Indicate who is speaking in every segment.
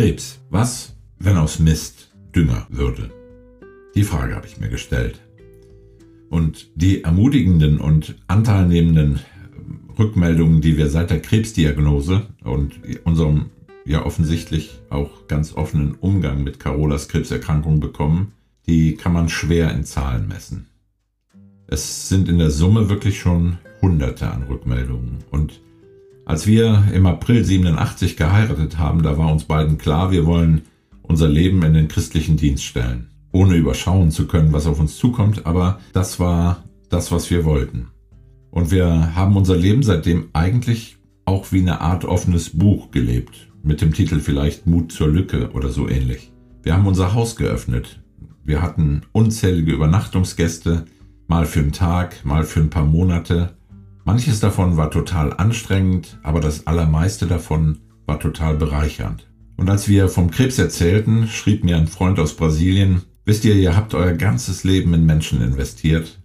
Speaker 1: Krebs. Was, wenn aus Mist Dünger würde? Die Frage habe ich mir gestellt. Und die ermutigenden und anteilnehmenden Rückmeldungen, die wir seit der Krebsdiagnose und unserem ja offensichtlich auch ganz offenen Umgang mit Carolas Krebserkrankung bekommen, die kann man schwer in Zahlen messen. Es sind in der Summe wirklich schon Hunderte an Rückmeldungen. Und als wir im April 87 geheiratet haben, da war uns beiden klar, wir wollen unser Leben in den christlichen Dienst stellen ohne überschauen zu können, was auf uns zukommt, aber das war das, was wir wollten. Und wir haben unser Leben seitdem eigentlich auch wie eine Art offenes Buch gelebt, mit dem Titel vielleicht Mut zur Lücke oder so ähnlich. Wir haben unser Haus geöffnet. Wir hatten unzählige Übernachtungsgäste, mal für einen Tag, mal für ein paar Monate. Manches davon war total anstrengend, aber das allermeiste davon war total bereichernd. Und als wir vom Krebs erzählten, schrieb mir ein Freund aus Brasilien, Wisst ihr, ihr habt euer ganzes Leben in Menschen investiert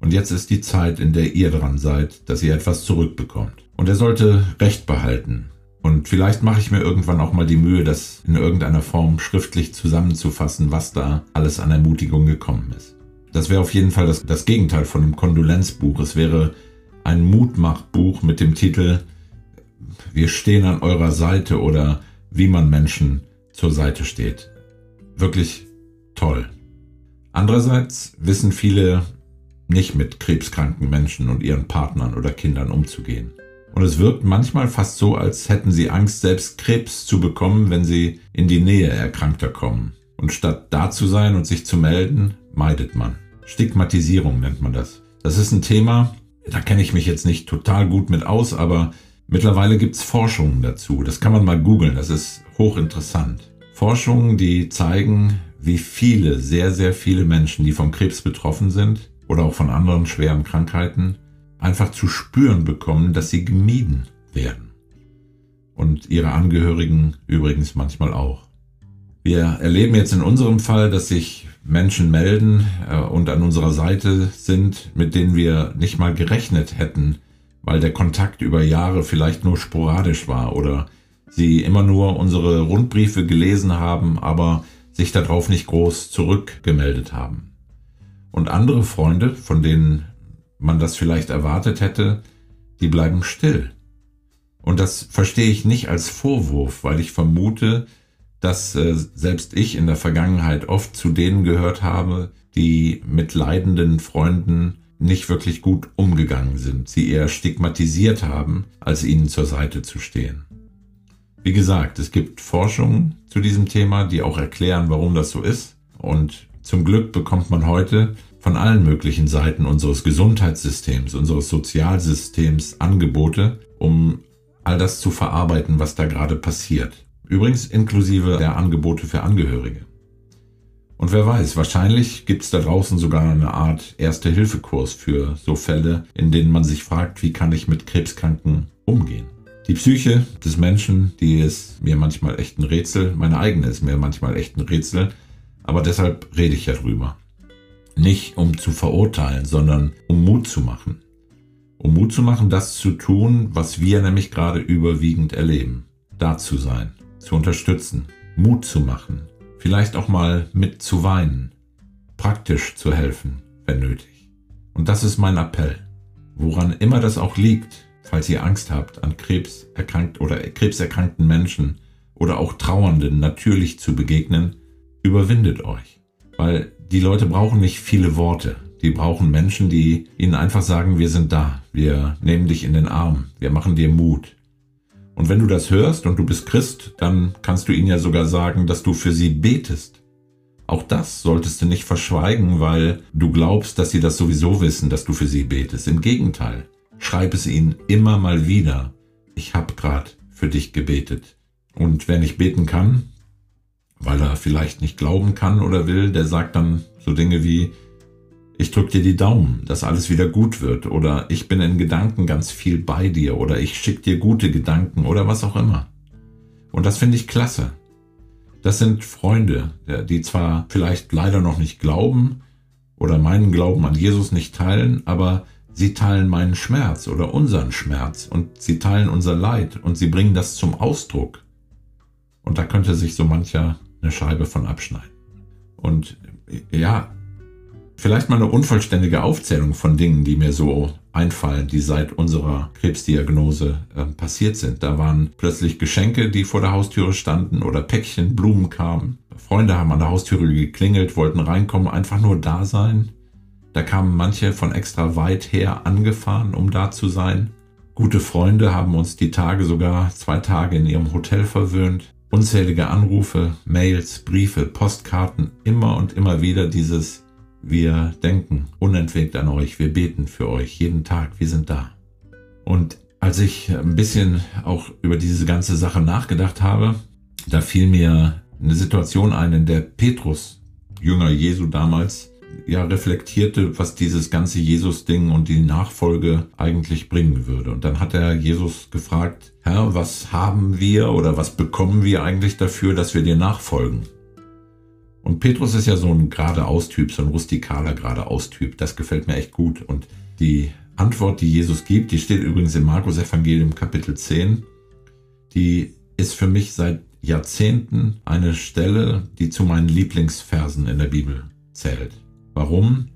Speaker 1: und jetzt ist die Zeit, in der ihr dran seid, dass ihr etwas zurückbekommt. Und er sollte Recht behalten. Und vielleicht mache ich mir irgendwann auch mal die Mühe, das in irgendeiner Form schriftlich zusammenzufassen, was da alles an Ermutigung gekommen ist. Das wäre auf jeden Fall das, das Gegenteil von einem Kondolenzbuch. Es wäre ein Mutmachbuch mit dem Titel Wir stehen an eurer Seite oder wie man Menschen zur Seite steht. Wirklich toll. Andererseits wissen viele nicht mit krebskranken Menschen und ihren Partnern oder Kindern umzugehen. Und es wirkt manchmal fast so, als hätten sie Angst, selbst Krebs zu bekommen, wenn sie in die Nähe Erkrankter kommen. Und statt da zu sein und sich zu melden, meidet man. Stigmatisierung nennt man das. Das ist ein Thema, da kenne ich mich jetzt nicht total gut mit aus, aber mittlerweile gibt es Forschungen dazu. Das kann man mal googeln, das ist hochinteressant. Forschungen, die zeigen, wie viele, sehr, sehr viele Menschen, die vom Krebs betroffen sind oder auch von anderen schweren Krankheiten, einfach zu spüren bekommen, dass sie gemieden werden. Und ihre Angehörigen übrigens manchmal auch. Wir erleben jetzt in unserem Fall, dass sich Menschen melden äh, und an unserer Seite sind, mit denen wir nicht mal gerechnet hätten, weil der Kontakt über Jahre vielleicht nur sporadisch war oder sie immer nur unsere Rundbriefe gelesen haben, aber sich darauf nicht groß zurückgemeldet haben. Und andere Freunde, von denen man das vielleicht erwartet hätte, die bleiben still. Und das verstehe ich nicht als Vorwurf, weil ich vermute, dass äh, selbst ich in der Vergangenheit oft zu denen gehört habe, die mit leidenden Freunden nicht wirklich gut umgegangen sind, sie eher stigmatisiert haben, als ihnen zur Seite zu stehen. Wie gesagt, es gibt Forschungen zu diesem Thema, die auch erklären, warum das so ist. Und zum Glück bekommt man heute von allen möglichen Seiten unseres Gesundheitssystems, unseres Sozialsystems Angebote, um all das zu verarbeiten, was da gerade passiert. Übrigens inklusive der Angebote für Angehörige. Und wer weiß, wahrscheinlich gibt es da draußen sogar eine Art Erste-Hilfe-Kurs für so Fälle, in denen man sich fragt, wie kann ich mit Krebskranken umgehen. Die Psyche des Menschen, die ist mir manchmal echt ein Rätsel. Meine eigene ist mir manchmal echt ein Rätsel. Aber deshalb rede ich ja drüber. Nicht um zu verurteilen, sondern um Mut zu machen. Um Mut zu machen, das zu tun, was wir nämlich gerade überwiegend erleben. Da zu sein, zu unterstützen, Mut zu machen, vielleicht auch mal mit zu weinen, praktisch zu helfen, wenn nötig. Und das ist mein Appell. Woran immer das auch liegt, falls ihr Angst habt, an Krebs erkrankt oder krebserkrankten Menschen oder auch Trauernden natürlich zu begegnen, überwindet euch. Weil die Leute brauchen nicht viele Worte. Die brauchen Menschen, die ihnen einfach sagen, wir sind da, wir nehmen dich in den Arm, wir machen dir Mut. Und wenn du das hörst und du bist Christ, dann kannst du ihnen ja sogar sagen, dass du für sie betest. Auch das solltest du nicht verschweigen, weil du glaubst, dass sie das sowieso wissen, dass du für sie betest. Im Gegenteil, Schreib es ihnen immer mal wieder. Ich hab grad für dich gebetet. Und wer nicht beten kann, weil er vielleicht nicht glauben kann oder will, der sagt dann so Dinge wie, ich drück dir die Daumen, dass alles wieder gut wird oder ich bin in Gedanken ganz viel bei dir oder ich schick dir gute Gedanken oder was auch immer. Und das finde ich klasse. Das sind Freunde, die zwar vielleicht leider noch nicht glauben oder meinen Glauben an Jesus nicht teilen, aber Sie teilen meinen Schmerz oder unseren Schmerz und sie teilen unser Leid und sie bringen das zum Ausdruck. Und da könnte sich so mancher eine Scheibe von abschneiden. Und ja, vielleicht mal eine unvollständige Aufzählung von Dingen, die mir so einfallen, die seit unserer Krebsdiagnose äh, passiert sind. Da waren plötzlich Geschenke, die vor der Haustüre standen oder Päckchen, Blumen kamen. Freunde haben an der Haustüre geklingelt, wollten reinkommen, einfach nur da sein. Da kamen manche von extra weit her angefahren, um da zu sein. Gute Freunde haben uns die Tage sogar zwei Tage in ihrem Hotel verwöhnt. Unzählige Anrufe, Mails, Briefe, Postkarten, immer und immer wieder dieses Wir denken unentwegt an euch, wir beten für euch jeden Tag, wir sind da. Und als ich ein bisschen auch über diese ganze Sache nachgedacht habe, da fiel mir eine Situation ein, in der Petrus, Jünger Jesu damals, ja reflektierte, was dieses ganze Jesus-Ding und die Nachfolge eigentlich bringen würde. Und dann hat er Jesus gefragt, Herr, was haben wir oder was bekommen wir eigentlich dafür, dass wir dir nachfolgen? Und Petrus ist ja so ein geradeaus-Typ, so ein rustikaler geradeaus-Typ. Das gefällt mir echt gut. Und die Antwort, die Jesus gibt, die steht übrigens im Markus Evangelium Kapitel 10. Die ist für mich seit Jahrzehnten eine Stelle, die zu meinen Lieblingsversen in der Bibel zählt. Warum?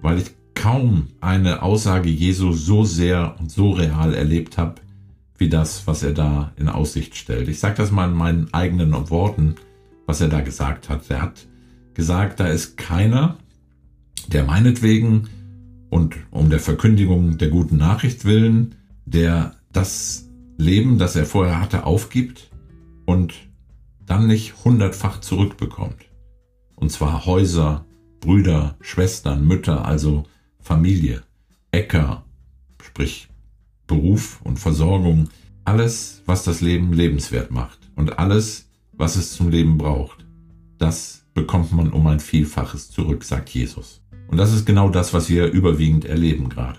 Speaker 1: Weil ich kaum eine Aussage Jesu so sehr und so real erlebt habe, wie das, was er da in Aussicht stellt. Ich sage das mal in meinen eigenen Worten, was er da gesagt hat. Er hat gesagt, da ist keiner, der meinetwegen und um der Verkündigung der guten Nachricht willen, der das Leben, das er vorher hatte, aufgibt und dann nicht hundertfach zurückbekommt. Und zwar Häuser, Brüder, Schwestern, Mütter, also Familie, Äcker, sprich Beruf und Versorgung, alles, was das Leben lebenswert macht und alles, was es zum Leben braucht, das bekommt man um ein Vielfaches zurück, sagt Jesus. Und das ist genau das, was wir überwiegend erleben gerade.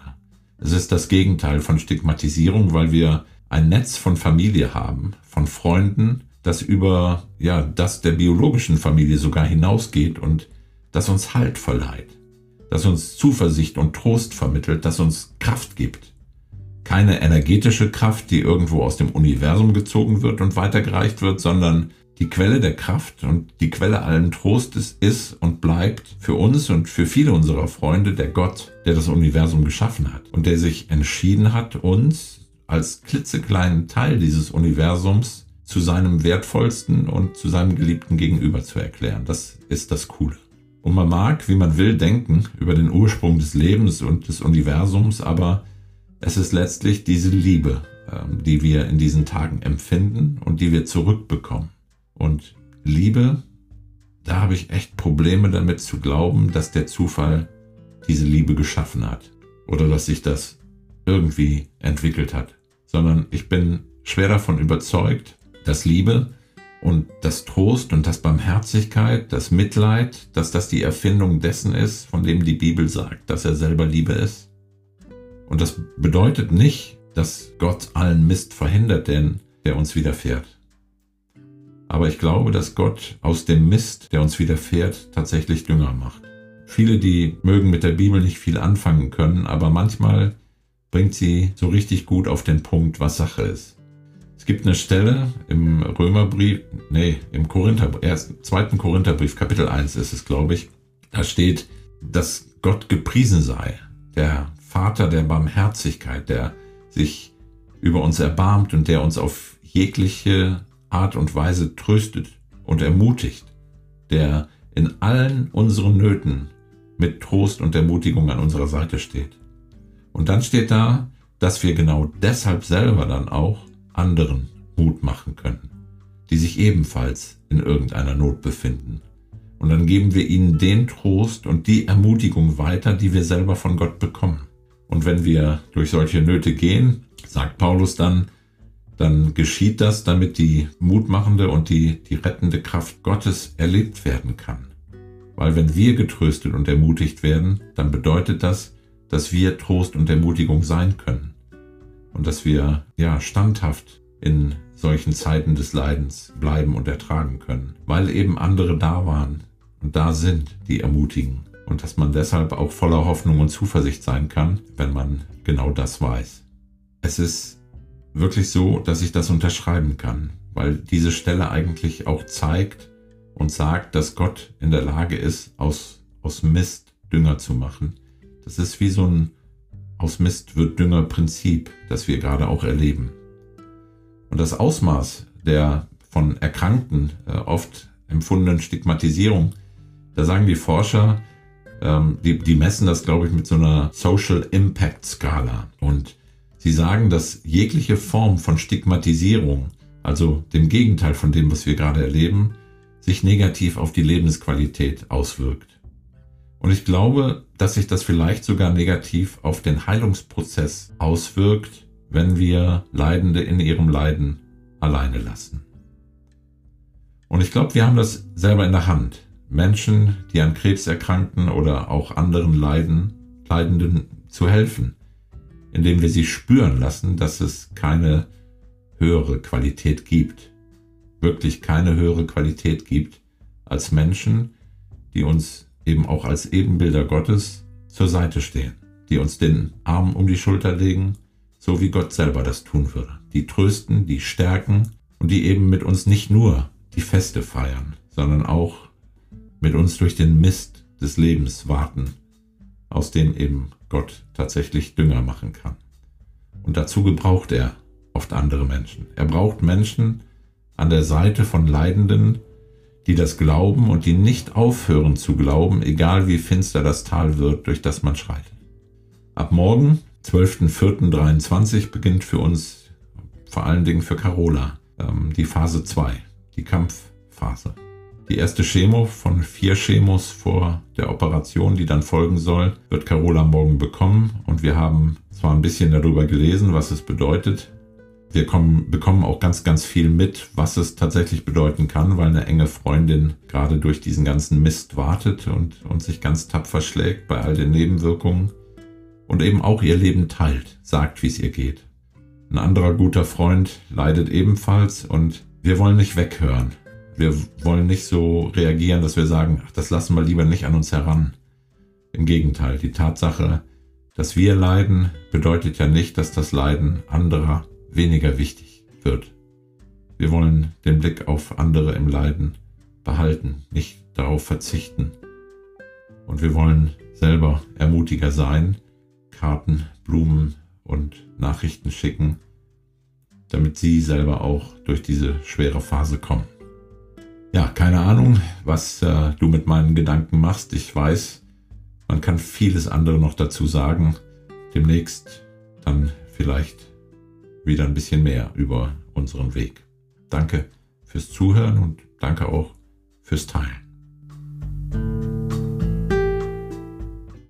Speaker 1: Es ist das Gegenteil von Stigmatisierung, weil wir ein Netz von Familie haben, von Freunden, das über ja, das der biologischen Familie sogar hinausgeht und das uns Halt verleiht, das uns Zuversicht und Trost vermittelt, das uns Kraft gibt. Keine energetische Kraft, die irgendwo aus dem Universum gezogen wird und weitergereicht wird, sondern die Quelle der Kraft und die Quelle allen Trostes ist und bleibt für uns und für viele unserer Freunde der Gott, der das Universum geschaffen hat und der sich entschieden hat, uns als klitzekleinen Teil dieses Universums zu seinem wertvollsten und zu seinem geliebten Gegenüber zu erklären. Das ist das Coole. Und man mag, wie man will, denken über den Ursprung des Lebens und des Universums, aber es ist letztlich diese Liebe, ähm, die wir in diesen Tagen empfinden und die wir zurückbekommen. Und Liebe, da habe ich echt Probleme damit zu glauben, dass der Zufall diese Liebe geschaffen hat oder dass sich das irgendwie entwickelt hat, sondern ich bin schwer davon überzeugt, dass Liebe und das Trost und das Barmherzigkeit, das Mitleid, dass das die Erfindung dessen ist, von dem die Bibel sagt, dass er selber Liebe ist. Und das bedeutet nicht, dass Gott allen Mist verhindert, denn der uns widerfährt. Aber ich glaube, dass Gott aus dem Mist, der uns widerfährt, tatsächlich Dünger macht. Viele, die mögen mit der Bibel nicht viel anfangen können, aber manchmal bringt sie so richtig gut auf den Punkt, was Sache ist. Es gibt eine Stelle im Römerbrief, nee, im Korinther, erst, zweiten Korintherbrief, Kapitel 1 ist es, glaube ich. Da steht, dass Gott gepriesen sei, der Vater der Barmherzigkeit, der sich über uns erbarmt und der uns auf jegliche Art und Weise tröstet und ermutigt, der in allen unseren Nöten mit Trost und Ermutigung an unserer Seite steht. Und dann steht da, dass wir genau deshalb selber dann auch anderen Mut machen können, die sich ebenfalls in irgendeiner Not befinden. Und dann geben wir ihnen den Trost und die Ermutigung weiter, die wir selber von Gott bekommen. Und wenn wir durch solche Nöte gehen, sagt Paulus dann, dann geschieht das, damit die mutmachende und die, die rettende Kraft Gottes erlebt werden kann. Weil wenn wir getröstet und ermutigt werden, dann bedeutet das, dass wir Trost und Ermutigung sein können und dass wir ja standhaft in solchen Zeiten des Leidens bleiben und ertragen können, weil eben andere da waren und da sind, die ermutigen und dass man deshalb auch voller Hoffnung und Zuversicht sein kann, wenn man genau das weiß. Es ist wirklich so, dass ich das unterschreiben kann. weil diese Stelle eigentlich auch zeigt und sagt, dass Gott in der Lage ist, aus, aus Mist Dünger zu machen. Das ist wie so ein aus Mist wird Dünger Prinzip, das wir gerade auch erleben. Und das Ausmaß der von Erkrankten äh, oft empfundenen Stigmatisierung, da sagen die Forscher, ähm, die, die messen das, glaube ich, mit so einer Social Impact Skala. Und sie sagen, dass jegliche Form von Stigmatisierung, also dem Gegenteil von dem, was wir gerade erleben, sich negativ auf die Lebensqualität auswirkt. Und ich glaube, dass sich das vielleicht sogar negativ auf den Heilungsprozess auswirkt, wenn wir Leidende in ihrem Leiden alleine lassen. Und ich glaube, wir haben das selber in der Hand. Menschen, die an Krebs erkrankten oder auch anderen Leiden, Leidenden zu helfen, indem wir sie spüren lassen, dass es keine höhere Qualität gibt, wirklich keine höhere Qualität gibt als Menschen, die uns eben auch als Ebenbilder Gottes zur Seite stehen, die uns den Arm um die Schulter legen, so wie Gott selber das tun würde, die trösten, die stärken und die eben mit uns nicht nur die Feste feiern, sondern auch mit uns durch den Mist des Lebens warten, aus dem eben Gott tatsächlich Dünger machen kann. Und dazu gebraucht er oft andere Menschen. Er braucht Menschen an der Seite von Leidenden, die das glauben und die nicht aufhören zu glauben, egal wie finster das Tal wird, durch das man schreitet. Ab morgen, 12.04.23, beginnt für uns, vor allen Dingen für Carola, ähm, die Phase 2, die Kampfphase. Die erste Chemo von vier Chemos vor der Operation, die dann folgen soll, wird Carola morgen bekommen und wir haben zwar ein bisschen darüber gelesen, was es bedeutet, wir kommen, bekommen auch ganz, ganz viel mit, was es tatsächlich bedeuten kann, weil eine enge Freundin gerade durch diesen ganzen Mist wartet und, und sich ganz tapfer schlägt bei all den Nebenwirkungen und eben auch ihr Leben teilt, sagt, wie es ihr geht. Ein anderer guter Freund leidet ebenfalls und wir wollen nicht weghören. Wir wollen nicht so reagieren, dass wir sagen, ach, das lassen wir lieber nicht an uns heran. Im Gegenteil, die Tatsache, dass wir leiden, bedeutet ja nicht, dass das Leiden anderer weniger wichtig wird. Wir wollen den Blick auf andere im Leiden behalten, nicht darauf verzichten. Und wir wollen selber Ermutiger sein, Karten, Blumen und Nachrichten schicken, damit sie selber auch durch diese schwere Phase kommen. Ja, keine Ahnung, was äh, du mit meinen Gedanken machst. Ich weiß, man kann vieles andere noch dazu sagen. Demnächst dann vielleicht wieder ein bisschen mehr über unseren Weg. Danke fürs Zuhören und danke auch fürs Teilen.